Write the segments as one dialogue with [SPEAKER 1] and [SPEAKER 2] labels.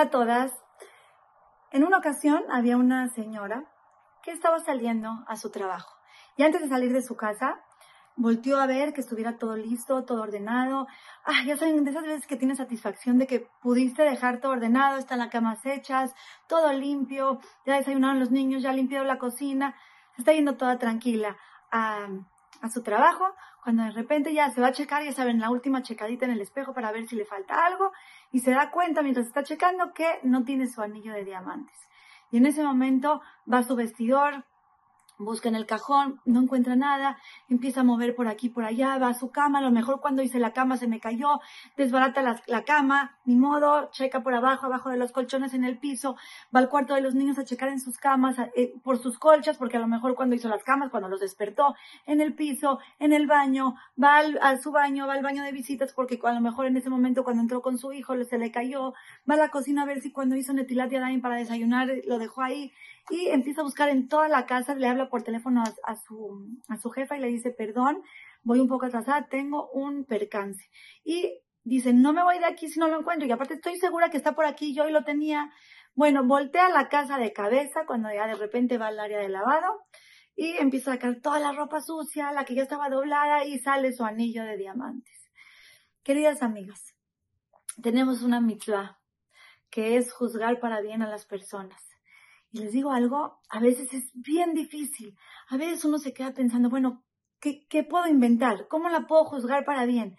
[SPEAKER 1] Hola a todas. En una ocasión había una señora que estaba saliendo a su trabajo y antes de salir de su casa volteó a ver que estuviera todo listo, todo ordenado. Ah, ya saben, de esas veces que tienes satisfacción de que pudiste dejar todo ordenado, están las camas hechas, todo limpio, ya desayunaron los niños, ya limpiaron la cocina, se está yendo toda tranquila a su trabajo, cuando de repente ya se va a checar, ya saben, la última checadita en el espejo para ver si le falta algo, y se da cuenta mientras está checando que no tiene su anillo de diamantes. Y en ese momento va a su vestidor, busca en el cajón, no encuentra nada, empieza a mover por aquí, por allá, va a su cama, a lo mejor cuando hice la cama se me cayó, desbarata la, cama, ni modo, checa por abajo, abajo de los colchones en el piso, va al cuarto de los niños a checar en sus camas, eh, por sus colchas, porque a lo mejor cuando hizo las camas, cuando los despertó, en el piso, en el baño, va al, a su baño, va al baño de visitas, porque a lo mejor en ese momento cuando entró con su hijo se le cayó, va a la cocina a ver si cuando hizo Netilat Yadayim para desayunar lo dejó ahí, y empieza a buscar en toda la casa, le habla por teléfono a, su, a su jefa y le dice, perdón, voy un poco atrasada, tengo un percance. Y dice, no me voy de aquí si no lo encuentro, y aparte estoy segura que está por aquí, yo hoy lo tenía. Bueno, voltea la casa de cabeza cuando ya de repente va al área de lavado y empieza a sacar toda la ropa sucia, la que ya estaba doblada y sale su anillo de diamantes. Queridas amigas, tenemos una mitzvah que es juzgar para bien a las personas. Y les digo algo, a veces es bien difícil. A veces uno se queda pensando, bueno, ¿qué, ¿qué, puedo inventar? ¿Cómo la puedo juzgar para bien?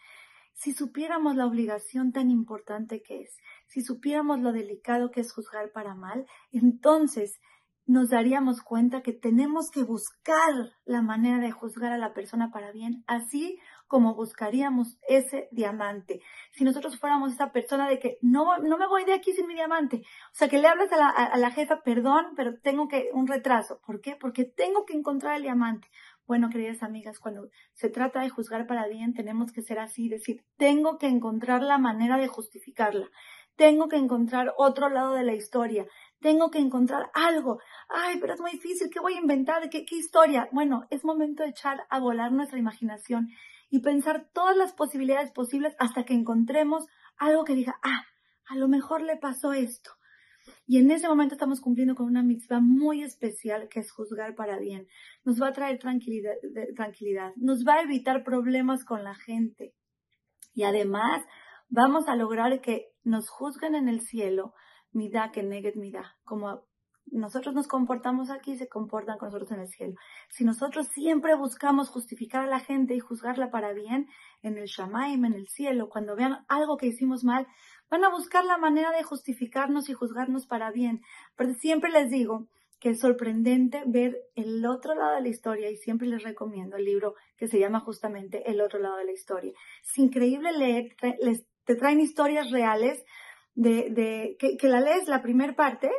[SPEAKER 1] Si supiéramos la obligación tan importante que es, si supiéramos lo delicado que es juzgar para mal, entonces nos daríamos cuenta que tenemos que buscar la manera de juzgar a la persona para bien, así como buscaríamos ese diamante. Si nosotros fuéramos esa persona de que no, no me voy de aquí sin mi diamante, o sea, que le hablas a la, a la jefa, perdón, pero tengo que un retraso. ¿Por qué? Porque tengo que encontrar el diamante. Bueno, queridas amigas, cuando se trata de juzgar para bien, tenemos que ser así, decir, tengo que encontrar la manera de justificarla. Tengo que encontrar otro lado de la historia. Tengo que encontrar algo. Ay, pero es muy difícil. ¿Qué voy a inventar? ¿Qué, qué historia? Bueno, es momento de echar a volar nuestra imaginación y pensar todas las posibilidades posibles hasta que encontremos algo que diga, ah, a lo mejor le pasó esto. Y en ese momento estamos cumpliendo con una mitzvah muy especial que es juzgar para bien. Nos va a traer tranquilidad, tranquilidad, nos va a evitar problemas con la gente. Y además vamos a lograr que nos juzguen en el cielo, mida que neget mida, como nosotros nos comportamos aquí, se comportan con nosotros en el cielo. Si nosotros siempre buscamos justificar a la gente y juzgarla para bien, en el Shamaim, en el cielo, cuando vean algo que hicimos mal, van a buscar la manera de justificarnos y juzgarnos para bien. Pero siempre les digo que es sorprendente ver el otro lado de la historia y siempre les recomiendo el libro que se llama justamente El otro lado de la historia. Es increíble leer, les, te traen historias reales de, que, que la lees la primera parte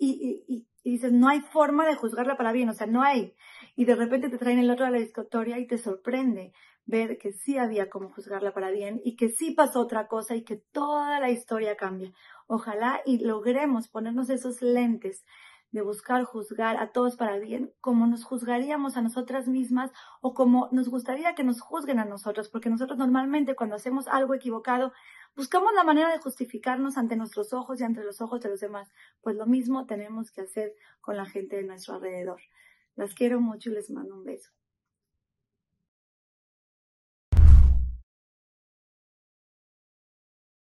[SPEAKER 1] y, y, y, dices, no hay forma de juzgarla para bien, o sea, no hay. Y de repente te traen el otro de la historia y te sorprende ver que sí había como juzgarla para bien y que sí pasó otra cosa y que toda la historia cambia. Ojalá y logremos ponernos esos lentes de buscar juzgar a todos para bien, como nos juzgaríamos a nosotras mismas o como nos gustaría que nos juzguen a nosotros, porque nosotros normalmente cuando hacemos algo equivocado buscamos la manera de justificarnos ante nuestros ojos y ante los ojos de los demás, pues lo mismo tenemos que hacer con la gente de nuestro alrededor. Las quiero mucho y les mando un beso.